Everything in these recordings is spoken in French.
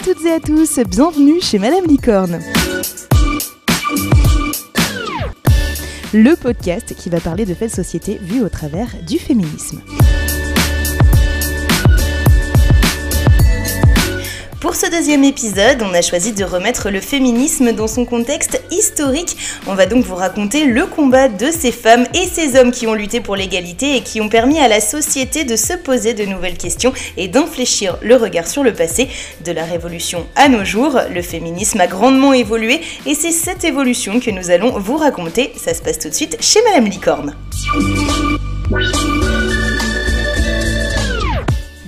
à toutes et à tous, bienvenue chez Madame Licorne. Le podcast qui va parler de faits de société vus au travers du féminisme. Pour ce deuxième épisode, on a choisi de remettre le féminisme dans son contexte historique. On va donc vous raconter le combat de ces femmes et ces hommes qui ont lutté pour l'égalité et qui ont permis à la société de se poser de nouvelles questions et d'infléchir le regard sur le passé. De la révolution à nos jours, le féminisme a grandement évolué et c'est cette évolution que nous allons vous raconter. Ça se passe tout de suite chez Madame Licorne.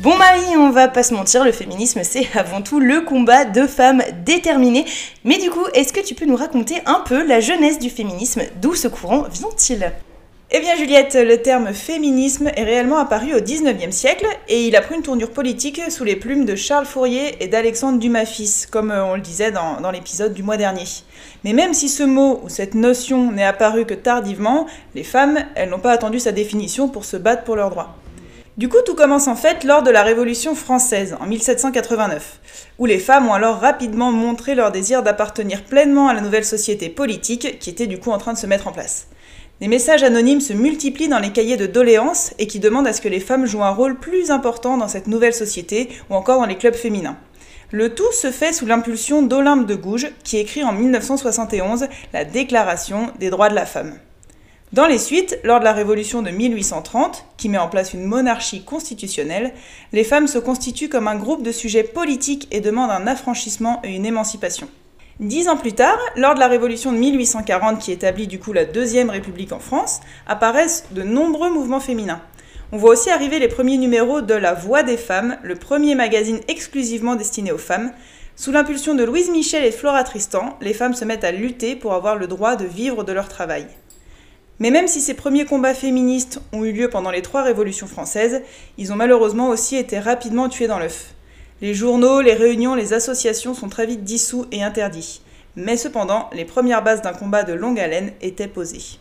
Bon Marie, on va pas se mentir, le féminisme c'est avant tout le combat de femmes déterminées. Mais du coup, est-ce que tu peux nous raconter un peu la jeunesse du féminisme? D'où ce courant vient-il? Eh bien Juliette, le terme féminisme est réellement apparu au 19e siècle et il a pris une tournure politique sous les plumes de Charles Fourier et d'Alexandre Dumas fils, comme euh, on le disait dans, dans l'épisode du mois dernier. Mais même si ce mot ou cette notion n'est apparu que tardivement, les femmes, elles n'ont pas attendu sa définition pour se battre pour leurs droits. Du coup, tout commence en fait lors de la Révolution française, en 1789, où les femmes ont alors rapidement montré leur désir d'appartenir pleinement à la nouvelle société politique qui était du coup en train de se mettre en place. Des messages anonymes se multiplient dans les cahiers de doléances et qui demandent à ce que les femmes jouent un rôle plus important dans cette nouvelle société ou encore dans les clubs féminins. Le tout se fait sous l'impulsion d'Olympe de Gouges, qui écrit en 1971 la Déclaration des droits de la femme. Dans les suites, lors de la Révolution de 1830, qui met en place une monarchie constitutionnelle, les femmes se constituent comme un groupe de sujets politiques et demandent un affranchissement et une émancipation. Dix ans plus tard, lors de la Révolution de 1840 qui établit du coup la Deuxième République en France, apparaissent de nombreux mouvements féminins. On voit aussi arriver les premiers numéros de La Voix des femmes, le premier magazine exclusivement destiné aux femmes. Sous l'impulsion de Louise Michel et Flora Tristan, les femmes se mettent à lutter pour avoir le droit de vivre de leur travail. Mais même si ces premiers combats féministes ont eu lieu pendant les trois révolutions françaises, ils ont malheureusement aussi été rapidement tués dans l'œuf. Les journaux, les réunions, les associations sont très vite dissous et interdits. Mais cependant, les premières bases d'un combat de longue haleine étaient posées.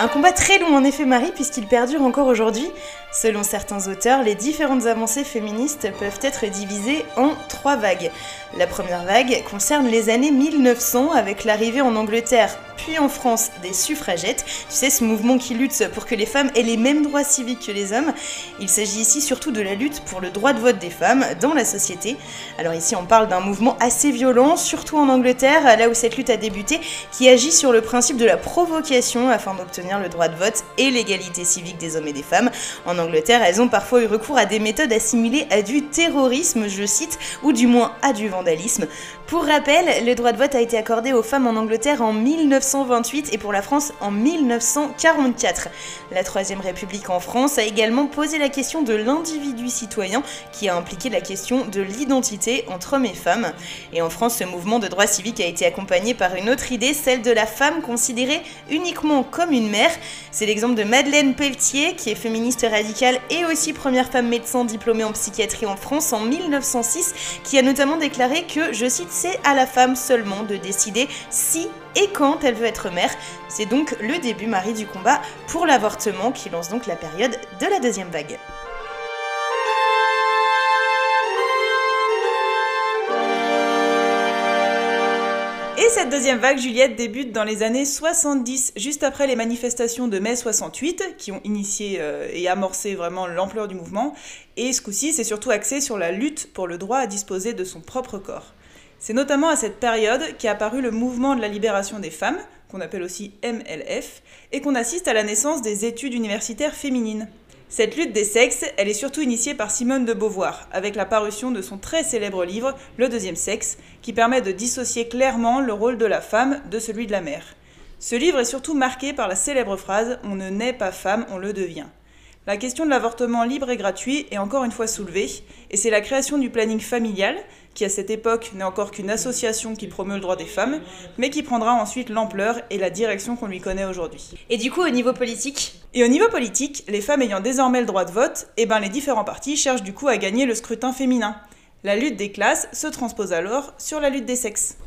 Un combat très long en effet Marie puisqu'il perdure encore aujourd'hui. Selon certains auteurs, les différentes avancées féministes peuvent être divisées en trois vagues. La première vague concerne les années 1900 avec l'arrivée en Angleterre puis en France des suffragettes. Tu sais, ce mouvement qui lutte pour que les femmes aient les mêmes droits civiques que les hommes. Il s'agit ici surtout de la lutte pour le droit de vote des femmes dans la société. Alors ici, on parle d'un mouvement assez violent, surtout en Angleterre, là où cette lutte a débuté, qui agit sur le principe de la provocation afin d'obtenir le droit de vote et l'égalité civique des hommes et des femmes. Angleterre, elles ont parfois eu recours à des méthodes assimilées à du terrorisme, je cite, ou du moins à du vandalisme. Pour rappel, le droit de vote a été accordé aux femmes en Angleterre en 1928 et pour la France en 1944. La Troisième République en France a également posé la question de l'individu citoyen qui a impliqué la question de l'identité entre hommes et femmes. Et en France, ce mouvement de droit civique a été accompagné par une autre idée, celle de la femme considérée uniquement comme une mère. C'est l'exemple de Madeleine Pelletier, qui est féministe radicale et aussi première femme médecin diplômée en psychiatrie en France en 1906, qui a notamment déclaré que, je cite, c'est à la femme seulement de décider si et quand elle veut être mère. C'est donc le début, Marie, du combat pour l'avortement qui lance donc la période de la deuxième vague. Deuxième vague, Juliette, débute dans les années 70, juste après les manifestations de mai 68, qui ont initié euh, et amorcé vraiment l'ampleur du mouvement. Et ce coup-ci, c'est surtout axé sur la lutte pour le droit à disposer de son propre corps. C'est notamment à cette période qu'est apparu le mouvement de la libération des femmes, qu'on appelle aussi MLF, et qu'on assiste à la naissance des études universitaires féminines. Cette lutte des sexes, elle est surtout initiée par Simone de Beauvoir, avec la parution de son très célèbre livre Le deuxième sexe, qui permet de dissocier clairement le rôle de la femme de celui de la mère. Ce livre est surtout marqué par la célèbre phrase On ne naît pas femme, on le devient. La question de l'avortement libre et gratuit est encore une fois soulevée, et c'est la création du planning familial, qui à cette époque n'est encore qu'une association qui promeut le droit des femmes, mais qui prendra ensuite l'ampleur et la direction qu'on lui connaît aujourd'hui. Et du coup, au niveau politique? Et au niveau politique, les femmes ayant désormais le droit de vote, eh ben les différents partis cherchent du coup à gagner le scrutin féminin. La lutte des classes se transpose alors sur la lutte des sexes.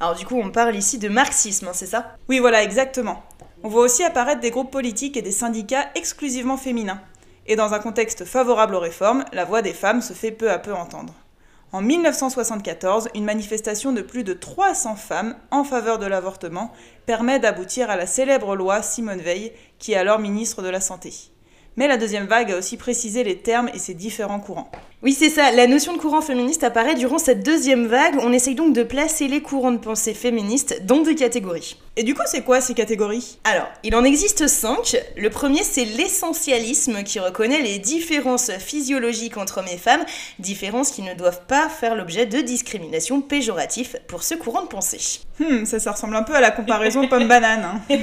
Alors du coup, on parle ici de marxisme, hein, c'est ça? Oui, voilà, exactement. On voit aussi apparaître des groupes politiques et des syndicats exclusivement féminins. Et dans un contexte favorable aux réformes, la voix des femmes se fait peu à peu entendre. En 1974, une manifestation de plus de 300 femmes en faveur de l'avortement permet d'aboutir à la célèbre loi Simone Veil, qui est alors ministre de la Santé. Mais la deuxième vague a aussi précisé les termes et ses différents courants. Oui, c'est ça. La notion de courant féministe apparaît durant cette deuxième vague. On essaye donc de placer les courants de pensée féministes dans des catégories. Et du coup, c'est quoi ces catégories? Alors, il en existe cinq. Le premier, c'est l'essentialisme qui reconnaît les différences physiologiques entre hommes et femmes, différences qui ne doivent pas faire l'objet de discrimination péjorative pour ce courant de pensée. Hmm, ça, ça ressemble un peu à la comparaison pomme-banane. Hein.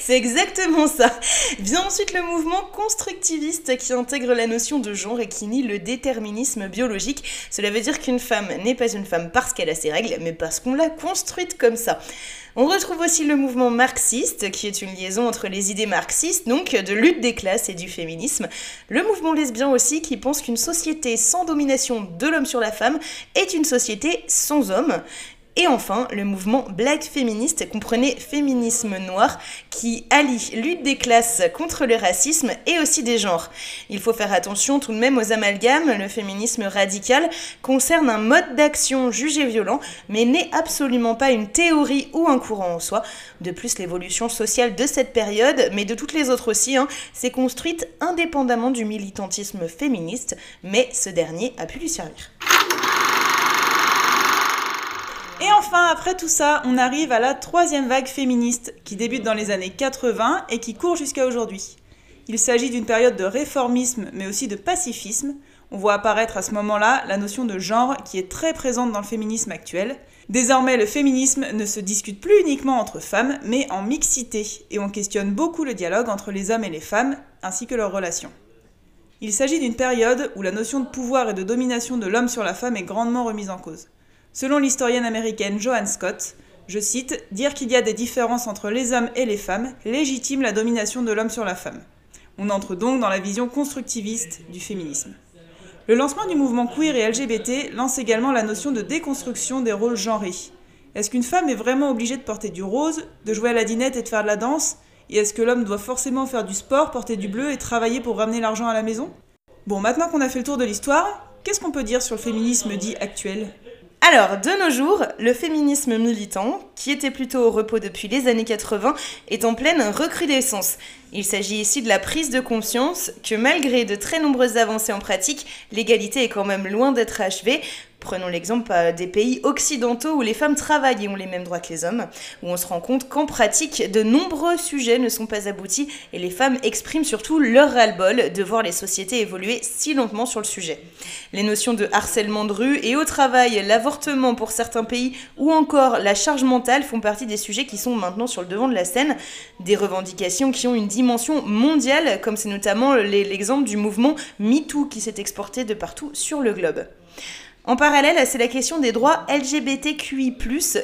c'est exactement ça. Vient ensuite le mouvement constructiviste qui intègre la notion de genre et qui nie le déterminisme biologique. Cela veut dire qu'une femme n'est pas une femme parce qu'elle a ses règles, mais parce qu'on l'a construite comme ça. On retrouve aussi le mouvement marxiste, qui est une liaison entre les idées marxistes, donc de lutte des classes et du féminisme. Le mouvement lesbien aussi, qui pense qu'une société sans domination de l'homme sur la femme est une société sans homme. Et enfin, le mouvement Black féministe comprenait féminisme noir qui allie lutte des classes contre le racisme et aussi des genres. Il faut faire attention tout de même aux amalgames, le féminisme radical concerne un mode d'action jugé violent mais n'est absolument pas une théorie ou un courant en soi. De plus, l'évolution sociale de cette période, mais de toutes les autres aussi, hein, s'est construite indépendamment du militantisme féministe, mais ce dernier a pu lui servir. Et enfin, après tout ça, on arrive à la troisième vague féministe, qui débute dans les années 80 et qui court jusqu'à aujourd'hui. Il s'agit d'une période de réformisme, mais aussi de pacifisme. On voit apparaître à ce moment-là la notion de genre qui est très présente dans le féminisme actuel. Désormais, le féminisme ne se discute plus uniquement entre femmes, mais en mixité, et on questionne beaucoup le dialogue entre les hommes et les femmes, ainsi que leurs relations. Il s'agit d'une période où la notion de pouvoir et de domination de l'homme sur la femme est grandement remise en cause. Selon l'historienne américaine Joanne Scott, je cite, Dire qu'il y a des différences entre les hommes et les femmes légitime la domination de l'homme sur la femme. On entre donc dans la vision constructiviste du féminisme. Le lancement du mouvement queer et LGBT lance également la notion de déconstruction des rôles genrés. Est-ce qu'une femme est vraiment obligée de porter du rose, de jouer à la dinette et de faire de la danse? Et est-ce que l'homme doit forcément faire du sport, porter du bleu et travailler pour ramener l'argent à la maison? Bon, maintenant qu'on a fait le tour de l'histoire, qu'est-ce qu'on peut dire sur le féminisme dit actuel? Alors, de nos jours, le féminisme militant, qui était plutôt au repos depuis les années 80, est en pleine recrudescence. Il s'agit ici de la prise de conscience que malgré de très nombreuses avancées en pratique, l'égalité est quand même loin d'être achevée, Prenons l'exemple euh, des pays occidentaux où les femmes travaillent et ont les mêmes droits que les hommes, où on se rend compte qu'en pratique, de nombreux sujets ne sont pas aboutis et les femmes expriment surtout leur ras-le-bol de voir les sociétés évoluer si lentement sur le sujet. Les notions de harcèlement de rue et au travail, l'avortement pour certains pays ou encore la charge mentale font partie des sujets qui sont maintenant sur le devant de la scène, des revendications qui ont une dimension mondiale, comme c'est notamment l'exemple du mouvement MeToo qui s'est exporté de partout sur le globe. En parallèle, c'est la question des droits LGBTQI+,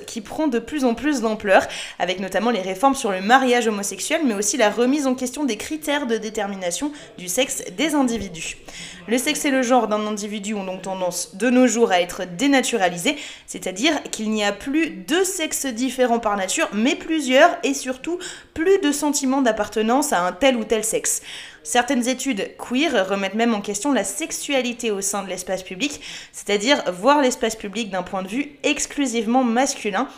qui prend de plus en plus d'ampleur, avec notamment les réformes sur le mariage homosexuel, mais aussi la remise en question des critères de détermination du sexe des individus. Le sexe et le genre d'un individu ont donc tendance de nos jours à être dénaturalisés, c'est-à-dire qu'il n'y a plus deux sexes différents par nature, mais plusieurs, et surtout plus de sentiments d'appartenance à un tel ou tel sexe. Certaines études queer remettent même en question la sexualité au sein de l'espace public, c'est-à-dire voir l'espace public d'un point de vue exclusivement masculin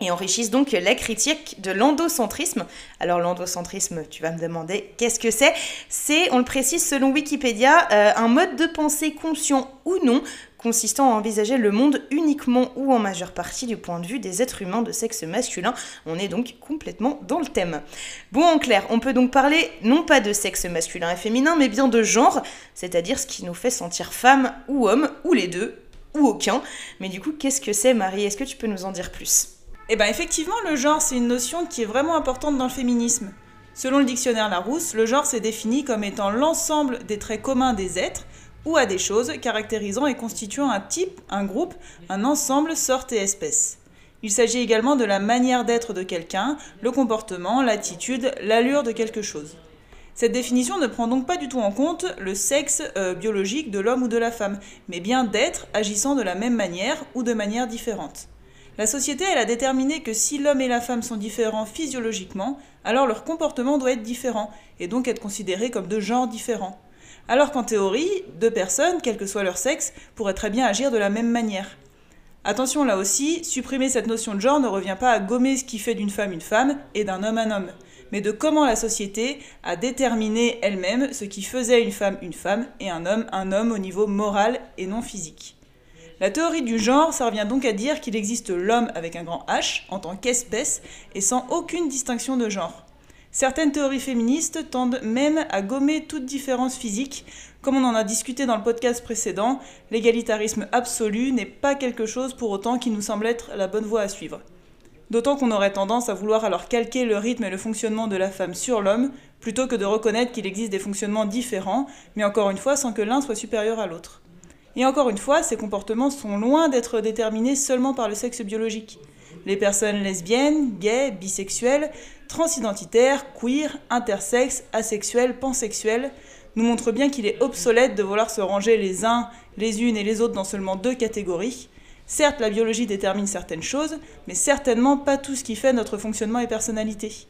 et enrichissent donc la critique de l'endocentrisme. Alors l'endocentrisme, tu vas me demander qu'est-ce que c'est? C'est, on le précise selon Wikipédia, euh, un mode de pensée conscient ou non consistant à envisager le monde uniquement ou en majeure partie du point de vue des êtres humains de sexe masculin. On est donc complètement dans le thème. Bon, en clair, on peut donc parler non pas de sexe masculin et féminin, mais bien de genre, c'est-à-dire ce qui nous fait sentir femme ou homme, ou les deux, ou aucun. Mais du coup, qu'est-ce que c'est, Marie? Est-ce que tu peux nous en dire plus? Eh bien, effectivement, le genre, c'est une notion qui est vraiment importante dans le féminisme. Selon le dictionnaire Larousse, le genre s'est défini comme étant l'ensemble des traits communs des êtres, ou à des choses caractérisant et constituant un type, un groupe, un ensemble, sorte et espèce. Il s'agit également de la manière d'être de quelqu'un, le comportement, l'attitude, l'allure de quelque chose. Cette définition ne prend donc pas du tout en compte le sexe euh, biologique de l'homme ou de la femme, mais bien d'être agissant de la même manière ou de manière différente. La société, elle a déterminé que si l'homme et la femme sont différents physiologiquement, alors leur comportement doit être différent, et donc être considéré comme de genres différents. Alors qu'en théorie, deux personnes, quel que soit leur sexe, pourraient très bien agir de la même manière. Attention là aussi, supprimer cette notion de genre ne revient pas à gommer ce qui fait d'une femme une femme et d'un homme un homme, mais de comment la société a déterminé elle-même ce qui faisait une femme une femme et un homme un homme au niveau moral et non physique. La théorie du genre, ça revient donc à dire qu'il existe l'homme avec un grand H en tant qu'espèce et sans aucune distinction de genre. Certaines théories féministes tendent même à gommer toute différence physique. Comme on en a discuté dans le podcast précédent, l'égalitarisme absolu n'est pas quelque chose pour autant qui nous semble être la bonne voie à suivre. D'autant qu'on aurait tendance à vouloir alors calquer le rythme et le fonctionnement de la femme sur l'homme, plutôt que de reconnaître qu'il existe des fonctionnements différents, mais encore une fois sans que l'un soit supérieur à l'autre. Et encore une fois, ces comportements sont loin d'être déterminés seulement par le sexe biologique. Les personnes lesbiennes, gays, bisexuelles, transidentitaires, queer, intersexes, asexuels, pansexuels nous montrent bien qu'il est obsolète de vouloir se ranger les uns, les unes et les autres dans seulement deux catégories. Certes, la biologie détermine certaines choses, mais certainement pas tout ce qui fait notre fonctionnement et personnalité.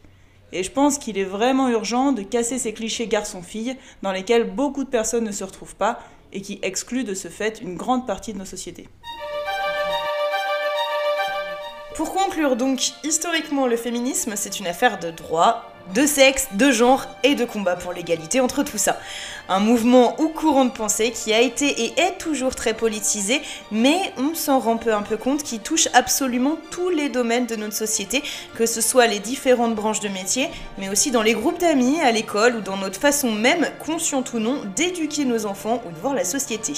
Et je pense qu'il est vraiment urgent de casser ces clichés garçon-fille dans lesquels beaucoup de personnes ne se retrouvent pas et qui excluent de ce fait une grande partie de nos sociétés. Pour conclure donc, historiquement le féminisme c'est une affaire de droit, de sexe, de genre et de combat pour l'égalité entre tout ça. Un mouvement ou courant de pensée qui a été et est toujours très politisé, mais on s'en rend peu un peu compte qui touche absolument tous les domaines de notre société, que ce soit les différentes branches de métier, mais aussi dans les groupes d'amis, à l'école ou dans notre façon même, consciente ou non, d'éduquer nos enfants ou de voir la société.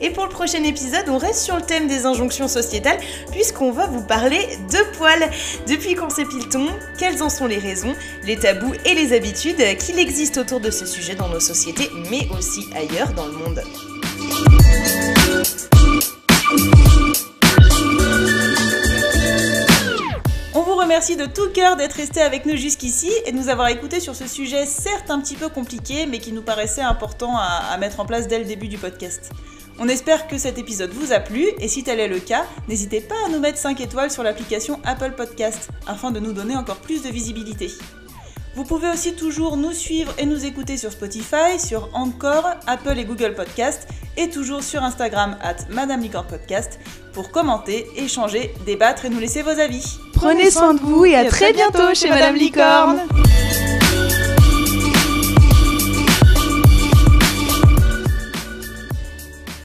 Et pour le prochain épisode, on reste sur le thème des injonctions sociétales, puisqu'on va vous parler de poils. Depuis quand s'épile-t-on Quelles en sont les raisons, les tabous et les habitudes qu'il existe autour de ce sujet dans nos sociétés, mais aussi ailleurs dans le monde On vous remercie de tout cœur d'être resté avec nous jusqu'ici et de nous avoir écoutés sur ce sujet certes un petit peu compliqué mais qui nous paraissait important à, à mettre en place dès le début du podcast. On espère que cet épisode vous a plu et si tel est le cas, n'hésitez pas à nous mettre 5 étoiles sur l'application Apple Podcast afin de nous donner encore plus de visibilité. Vous pouvez aussi toujours nous suivre et nous écouter sur Spotify, sur Encore, Apple et Google Podcast et toujours sur Instagram at Madame Licorne Podcast pour commenter, échanger, débattre et nous laisser vos avis. Prenez soin de vous et à très bientôt chez Madame Licorne.